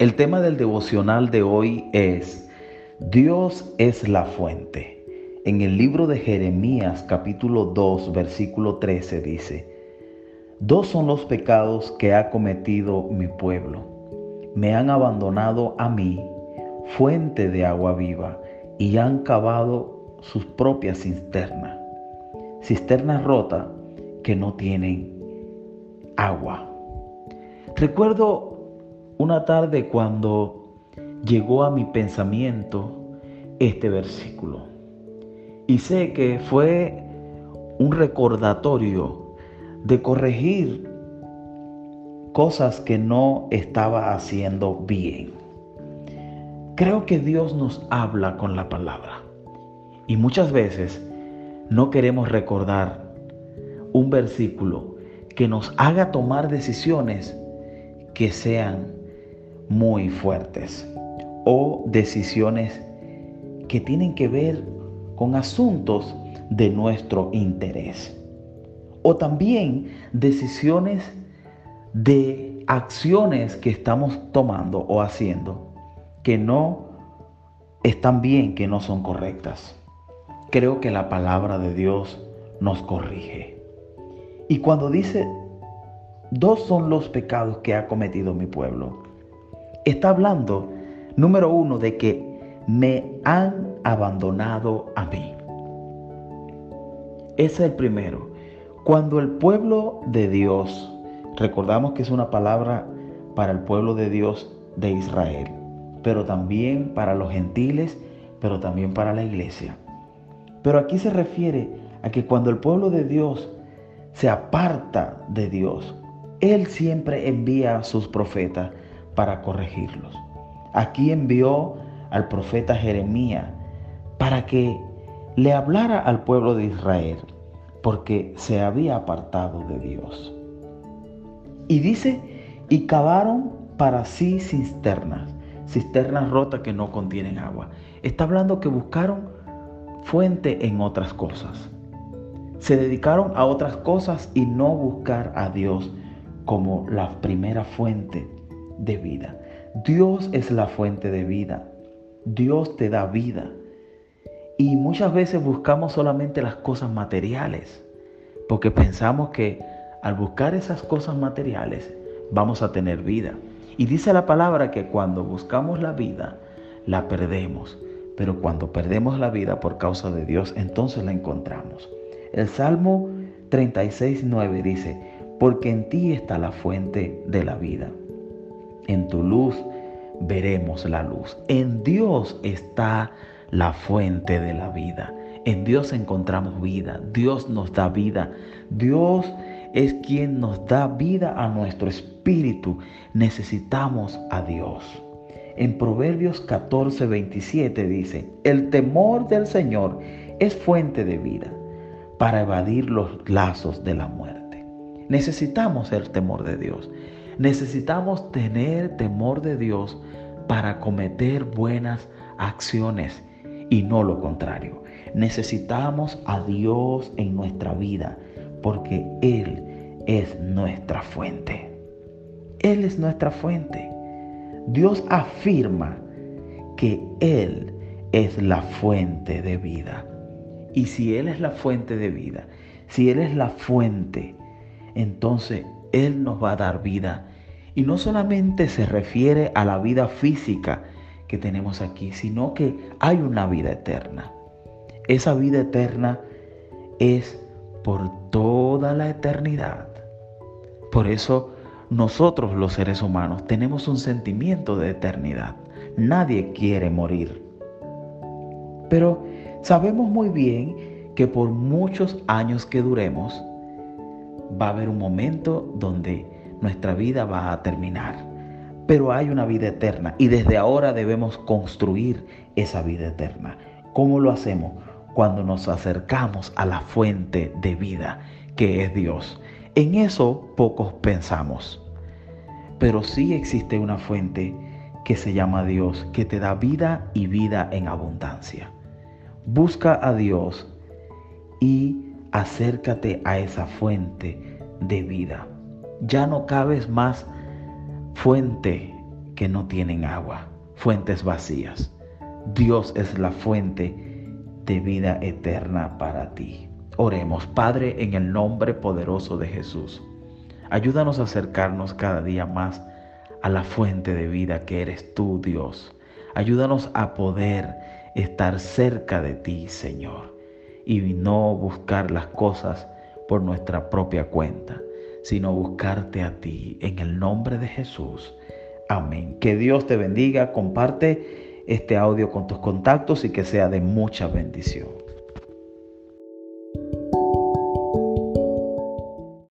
El tema del devocional de hoy es Dios es la fuente. En el libro de Jeremías capítulo 2 versículo 13 dice, Dos son los pecados que ha cometido mi pueblo. Me han abandonado a mí, fuente de agua viva, y han cavado sus propias cisternas, cisternas rotas que no tienen agua. Recuerdo una tarde cuando llegó a mi pensamiento este versículo. Y sé que fue un recordatorio de corregir cosas que no estaba haciendo bien. Creo que Dios nos habla con la palabra. Y muchas veces no queremos recordar un versículo que nos haga tomar decisiones que sean muy fuertes o decisiones que tienen que ver con asuntos de nuestro interés. O también decisiones de acciones que estamos tomando o haciendo que no están bien, que no son correctas. Creo que la palabra de Dios nos corrige. Y cuando dice, dos son los pecados que ha cometido mi pueblo, está hablando, número uno, de que me han abandonado a mí. Ese es el primero. Cuando el pueblo de Dios, recordamos que es una palabra para el pueblo de Dios de Israel, pero también para los gentiles, pero también para la iglesia. Pero aquí se refiere a que cuando el pueblo de Dios se aparta de Dios, Él siempre envía a sus profetas para corregirlos. Aquí envió al profeta Jeremías para que le hablara al pueblo de Israel, porque se había apartado de Dios. Y dice, y cavaron para sí cisternas, cisternas rotas que no contienen agua. Está hablando que buscaron fuente en otras cosas se dedicaron a otras cosas y no buscar a Dios como la primera fuente de vida. Dios es la fuente de vida. Dios te da vida. Y muchas veces buscamos solamente las cosas materiales, porque pensamos que al buscar esas cosas materiales vamos a tener vida. Y dice la palabra que cuando buscamos la vida, la perdemos. Pero cuando perdemos la vida por causa de Dios, entonces la encontramos. El Salmo 36, 9 dice, porque en ti está la fuente de la vida. En tu luz veremos la luz. En Dios está la fuente de la vida. En Dios encontramos vida. Dios nos da vida. Dios es quien nos da vida a nuestro espíritu. Necesitamos a Dios. En Proverbios 14, 27 dice, el temor del Señor es fuente de vida para evadir los lazos de la muerte. Necesitamos el temor de Dios. Necesitamos tener temor de Dios para cometer buenas acciones y no lo contrario. Necesitamos a Dios en nuestra vida porque Él es nuestra fuente. Él es nuestra fuente. Dios afirma que Él es la fuente de vida. Y si Él es la fuente de vida, si Él es la fuente, entonces Él nos va a dar vida. Y no solamente se refiere a la vida física que tenemos aquí, sino que hay una vida eterna. Esa vida eterna es por toda la eternidad. Por eso nosotros los seres humanos tenemos un sentimiento de eternidad. Nadie quiere morir. Pero Sabemos muy bien que por muchos años que duremos, va a haber un momento donde nuestra vida va a terminar. Pero hay una vida eterna y desde ahora debemos construir esa vida eterna. ¿Cómo lo hacemos? Cuando nos acercamos a la fuente de vida, que es Dios. En eso pocos pensamos. Pero sí existe una fuente que se llama Dios, que te da vida y vida en abundancia. Busca a Dios y acércate a esa fuente de vida. Ya no cabes más fuente que no tienen agua, fuentes vacías. Dios es la fuente de vida eterna para ti. Oremos, Padre, en el nombre poderoso de Jesús. Ayúdanos a acercarnos cada día más a la fuente de vida que eres tú, Dios. Ayúdanos a poder estar cerca de ti, Señor, y no buscar las cosas por nuestra propia cuenta, sino buscarte a ti en el nombre de Jesús. Amén. Que Dios te bendiga. Comparte este audio con tus contactos y que sea de mucha bendición.